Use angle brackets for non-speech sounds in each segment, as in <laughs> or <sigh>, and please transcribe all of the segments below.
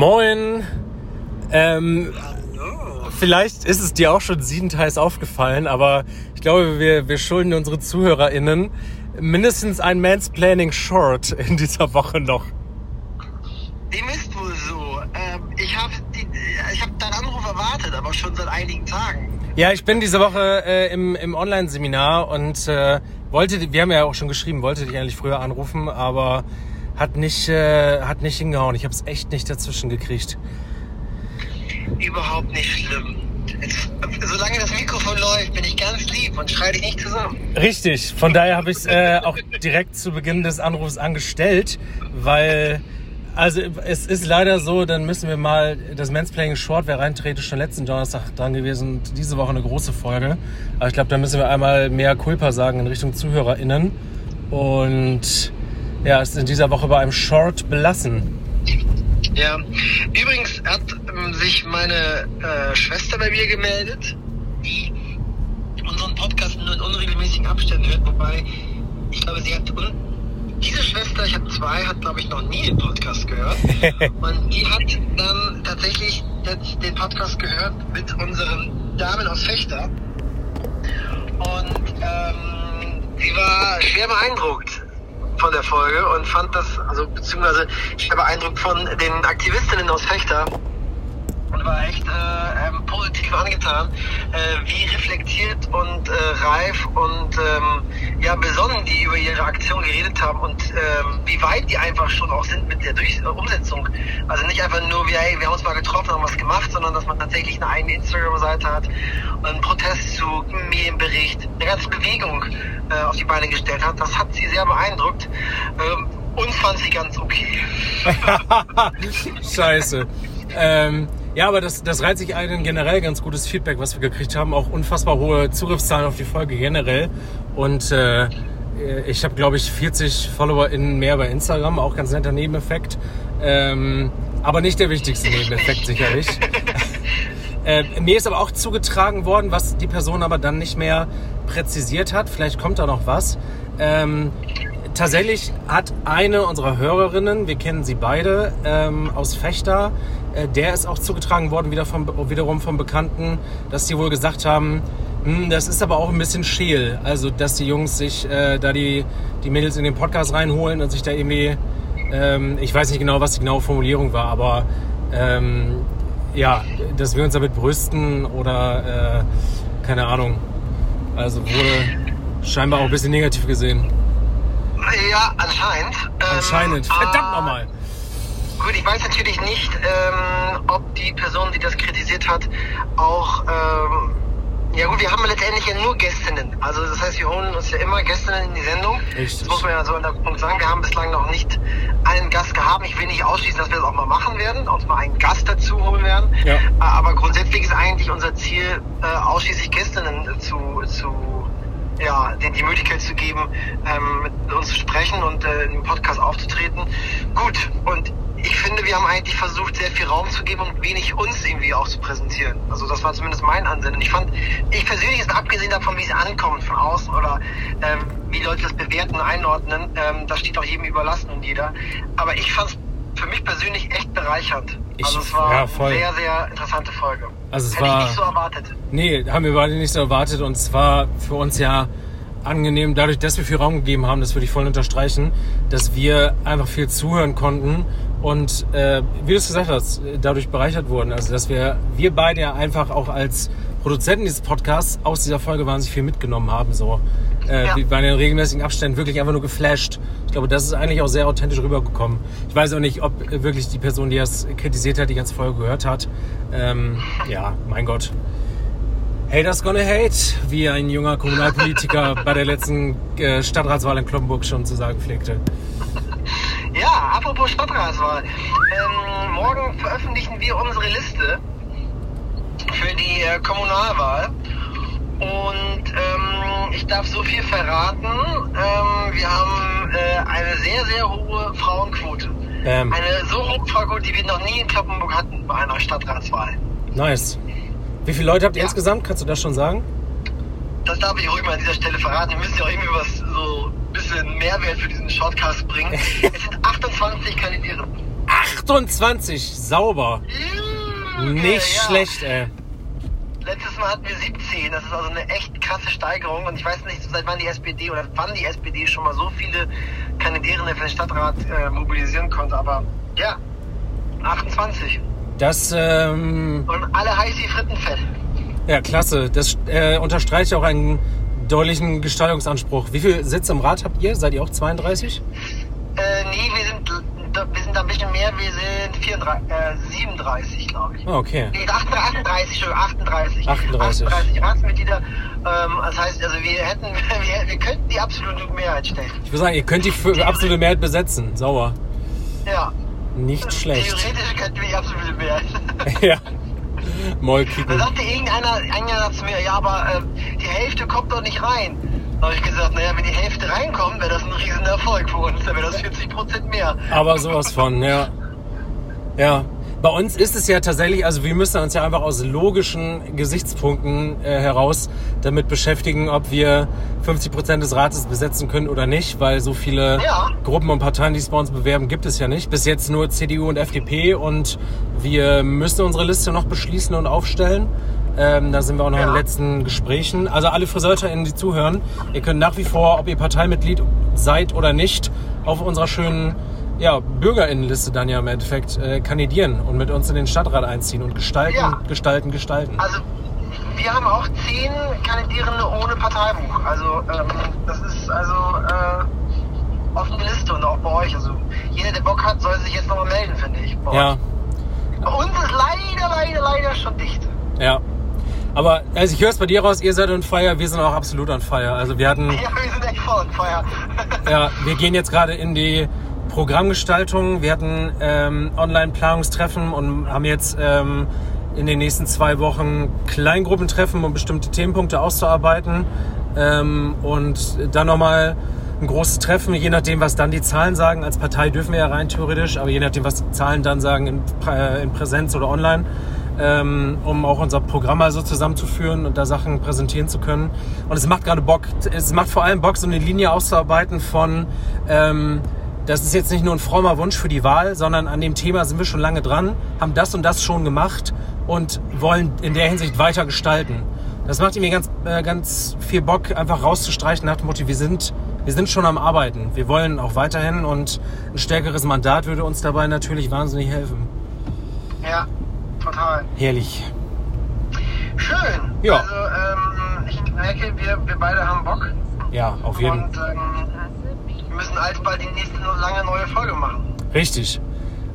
Moin. Ähm, vielleicht ist es dir auch schon siebenteils aufgefallen, aber ich glaube, wir, wir schulden unsere ZuhörerInnen mindestens ein Mansplaining Short in dieser Woche noch. Dem ist wohl so. Ähm, ich habe ich hab deinen Anruf erwartet, aber schon seit einigen Tagen. Ja, ich bin diese Woche äh, im, im Online-Seminar und äh, wollte, wir haben ja auch schon geschrieben, wollte dich eigentlich früher anrufen, aber hat nicht, äh, hat nicht hingehauen. Ich habe es echt nicht dazwischen gekriegt. Überhaupt nicht schlimm. Jetzt, solange das Mikrofon läuft, bin ich ganz lieb und schreie dich nicht zusammen. Richtig, von daher habe ich es äh, auch direkt zu Beginn des Anrufs angestellt, weil, also es ist leider so, dann müssen wir mal, das Mansplaining Short wäre rein theoretisch schon letzten Donnerstag dran gewesen und diese Woche eine große Folge. Aber ich glaube, da müssen wir einmal mehr Culpa sagen in Richtung ZuhörerInnen und ja, ist in dieser Woche bei einem Short belassen. Ja, übrigens hat ähm, sich meine äh, Schwester bei mir gemeldet, die unseren Podcast nur in unregelmäßigen Abständen hört, wobei ich glaube, sie hat diese Schwester, ich habe zwei, hat glaube ich noch nie den Podcast gehört. <laughs> Und die hat dann tatsächlich jetzt den Podcast gehört mit unseren Damen aus Fechter. Und ähm, sie war schwer beeindruckt von der Folge und fand das, also beziehungsweise ich war beeindruckt von den Aktivistinnen aus Fechter und war echt äh, ähm, positiv angetan, äh, wie reflektiert und äh, reif und ähm, ja besonnen die über ihre Aktion geredet haben und ähm, wie weit die einfach schon auch sind mit der Durch äh, Umsetzung. Also nicht einfach nur, wie, hey, wir haben uns mal getroffen, haben was gemacht, sondern dass man tatsächlich eine eigene Instagram-Seite hat, einen Protestzug, einen Medienbericht, eine ganze Bewegung äh, auf die Beine gestellt hat. Das hat sie sehr beeindruckt. Ähm, und fand sie ganz okay. <laughs> Scheiße. Ähm, ja, aber das, das reiht sich ein generell ganz gutes Feedback, was wir gekriegt haben. Auch unfassbar hohe Zugriffszahlen auf die Folge generell. Und äh, ich habe, glaube ich, 40 FollowerInnen mehr bei Instagram. Auch ganz netter Nebeneffekt. Ähm, aber nicht der wichtigste Nebeneffekt sicherlich. <laughs> äh, mir ist aber auch zugetragen worden, was die Person aber dann nicht mehr präzisiert hat. Vielleicht kommt da noch was. Ähm, tatsächlich hat eine unserer Hörerinnen, wir kennen sie beide, ähm, aus Fechter, äh, der ist auch zugetragen worden, wieder vom, wiederum vom Bekannten, dass sie wohl gesagt haben, das ist aber auch ein bisschen scheel. Also, dass die Jungs sich äh, da die, die Mädels in den Podcast reinholen und sich da irgendwie, ähm, ich weiß nicht genau, was die genaue Formulierung war, aber ähm, ja, dass wir uns damit brüsten oder äh, keine Ahnung. Also wurde scheinbar auch ein bisschen negativ gesehen. Ja, anscheinend. Anscheinend. Ähm, Verdammt nochmal. Gut, ich weiß natürlich nicht, ähm, ob die Person, die das kritisiert hat, auch. Ja gut, wir haben letztendlich ja nur Gästinnen. Also das heißt, wir holen uns ja immer Gästinnen in die Sendung. Richtig. Das muss man ja so an der Punkt sagen. Wir haben bislang noch nicht einen Gast gehabt. Ich will nicht ausschließen, dass wir das auch mal machen werden, uns mal einen Gast dazu holen werden. Ja. Aber grundsätzlich ist eigentlich unser Ziel, äh, ausschließlich Gästinnen zu, zu ja, denen die Möglichkeit zu geben, ähm, mit uns zu sprechen und äh, im Podcast aufzutreten. Gut, und ich finde, wir haben eigentlich versucht, sehr viel Raum zu geben und wenig uns irgendwie auch zu präsentieren. Also das war zumindest mein Ansinnen. Ich fand, ich persönlich ist abgesehen davon, wie es ankommt von außen oder ähm, wie Leute das bewerten, einordnen, ähm, das steht auch jedem überlassen und jeder. Aber ich fand es für mich persönlich echt bereichernd. Ich- also es war ja, eine sehr, sehr interessante Folge. Also es Hätte war- ich nicht so erwartet. Nee, haben wir beide nicht so erwartet und es war für uns ja angenehm, dadurch, dass wir viel Raum gegeben haben, das würde ich voll unterstreichen, dass wir einfach viel zuhören konnten und äh, wie du es gesagt hast, dadurch bereichert wurden. Also dass wir, wir beide ja einfach auch als Produzenten dieses Podcasts aus dieser Folge wahnsinnig viel mitgenommen haben. So. Äh, Ja. Wir waren in regelmäßigen Abständen wirklich einfach nur geflasht. Ich glaube, das ist eigentlich auch sehr authentisch rübergekommen. Ich weiß auch nicht, ob wirklich die Person, die das kritisiert hat, die ganze Folge gehört hat. Ähm, ja, mein Gott. Haters gonna hate, wie ein junger Kommunalpolitiker <laughs> bei der letzten äh, Stadtratswahl in Kloppenburg schon zu sagen pflegte. Ja, apropos Stadtratswahl. Ähm, morgen veröffentlichen wir unsere Liste für die äh, Kommunalwahl. Und ähm, ich darf so viel verraten. Ähm, wir haben äh, eine sehr, sehr hohe Frauenquote. Ähm, Eine so hohe Frauenquote, die wir noch nie in Kloppenburg hatten bei einer Stadtratswahl. nice. Wie viele Leute habt ihr Ja. insgesamt? Kannst du das schon sagen? Das darf ich ruhig mal an dieser Stelle verraten. Wir müssen ja auch irgendwie was bisschen Mehrwert für diesen Shortcast bringen. <laughs> es sind 28 Kandidierende. 28, sauber. Junge, Nicht ja. schlecht, ey. Letztes Mal hatten wir 17. Das ist also eine echt krasse Steigerung. Und ich weiß nicht, seit wann die SPD oder wann die SPD schon mal so viele Kandidierende für den Stadtrat äh, mobilisieren konnte. Aber ja, 28. Das, ähm, Und alle heiß wie Frittenfett. ja, klasse. Das äh, unterstreicht auch einen deutlichen Gestaltungsanspruch. Wie viel Sitze im Rat habt ihr? Seid ihr auch 32? Äh, nee, wir sind, wir sind da ein bisschen mehr. Wir sind 34, äh, 37, glaube ich. Okay. Nee, 38, 38, Entschuldigung, 38. 38. 38 Ratsmitglieder. Ähm, das heißt, also wir hätten, <laughs> wir, wir könnten die absolute Mehrheit stellen. Ich würde sagen, ihr könnt die für absolute Mehrheit besetzen. Sauber. Ja. Nicht schlecht. Theoretisch könnten wir die absolute Mehrheit. <laughs> ja. Moll Da kicken. sagte sagte irgendeiner, einer sagt zu mir, ja, aber äh, die Hälfte kommt doch nicht rein. Da habe ich gesagt, naja, wenn die Hälfte reinkommt, wäre das ein riesen Erfolg für uns. Dann wäre das 40 Prozent mehr. Aber sowas von, ja. Ja. Bei uns ist es ja tatsächlich, also wir müssen uns ja einfach aus logischen Gesichtspunkten äh, heraus damit beschäftigen, ob wir 50 Prozent des Rates besetzen können oder nicht, weil so viele Ja. Gruppen und Parteien, die es bei uns bewerben, gibt es ja nicht. Bis jetzt nur CDU und FDP und wir müssen unsere Liste noch beschließen und aufstellen. Ähm, da sind wir auch noch in Ja. den letzten Gesprächen. Also alle FriseurInnen, die zuhören, ihr könnt nach wie vor, ob ihr Parteimitglied seid oder nicht, auf unserer schönen ja, BürgerInnenliste dann ja im Endeffekt äh, kandidieren und mit uns in den Stadtrat einziehen und gestalten, Ja. gestalten, gestalten. Also, wir haben auch zehn Kandidierende ohne Parteibuch. Also, ähm, das ist also äh, offene Liste und auch bei euch. Also, jeder, der Bock hat, soll sich jetzt nochmal melden, finde ich. Bei Ja, euch. Bei uns ist leider, leider, leider schon dicht. ja. Aber also ich höre es bei dir raus, ihr seid on fire, wir sind auch absolut on fire. Also wir hatten, Ja, wir sind echt voll on fire. <laughs> ja, wir gehen jetzt gerade in die Programmgestaltung. Wir hatten ähm, Online-Planungstreffen und haben jetzt ähm, in den nächsten zwei Wochen Kleingruppentreffen, um bestimmte Themenpunkte auszuarbeiten. Ähm, und dann nochmal ein großes Treffen, je nachdem, was dann die Zahlen sagen. Als Partei dürfen wir ja rein theoretisch, aber je nachdem, was die Zahlen dann sagen, in, Prä- in Präsenz oder online, ähm, um auch unser Programm mal so zusammenzuführen und da Sachen präsentieren zu können. Und es macht gerade Bock, es macht vor allem Bock, so eine Linie auszuarbeiten von, ähm, das ist jetzt nicht nur ein frommer Wunsch für die Wahl, sondern an dem Thema sind wir schon lange dran, haben das und das schon gemacht und wollen in der Hinsicht weiter gestalten. Das macht mir ganz, äh, ganz viel Bock, einfach rauszustreichen nach dem Motto, wir sind, wir sind schon am Arbeiten. Wir wollen auch weiterhin und ein stärkeres Mandat würde uns dabei natürlich wahnsinnig helfen. ja, total. Herrlich. Schön. Ja. Also, ähm, ich merke, wir, wir beide haben Bock. Ja, auf jeden Und ähm, wir müssen alsbald die nächste lange neue Folge machen. Richtig.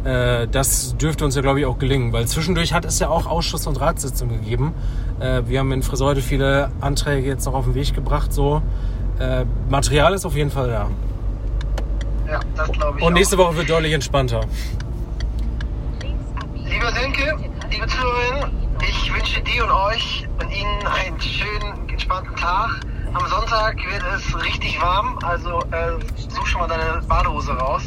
Äh, das dürfte uns ja, glaube ich, auch gelingen, weil zwischendurch hat es ja auch Ausschuss- und Ratssitzungen gegeben. Äh, wir haben in Friseute viele Anträge jetzt noch auf den Weg gebracht. So. Äh, Material ist auf jeden Fall da. Ja, das glaube ich Und auch. nächste Woche wird deutlich entspannter. Lieber Senke, liebe Zuhörerinnen, ich wünsche dir und euch und Ihnen einen schönen, entspannten Tag. Am Sonntag wird es richtig warm, also äh, such schon mal deine Badehose raus,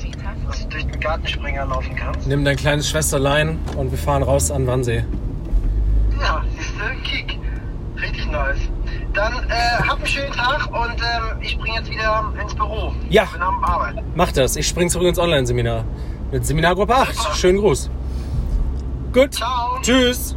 dass du durch den Gartenspringer laufen kannst. Nimm dein kleines Schwesterlein und wir fahren raus an Wannsee. Ja, siehst du, Kick. Richtig nice. Dann äh, habt einen schönen Tag und ähm, ich springe jetzt wieder ins Büro. Ja. Ich bin am Arbeiten. Mach das. Ich spring zurück ins Online-Seminar. Mit Seminargruppe 8. Schönen Gruß. Gut. Ciao. Tschüss.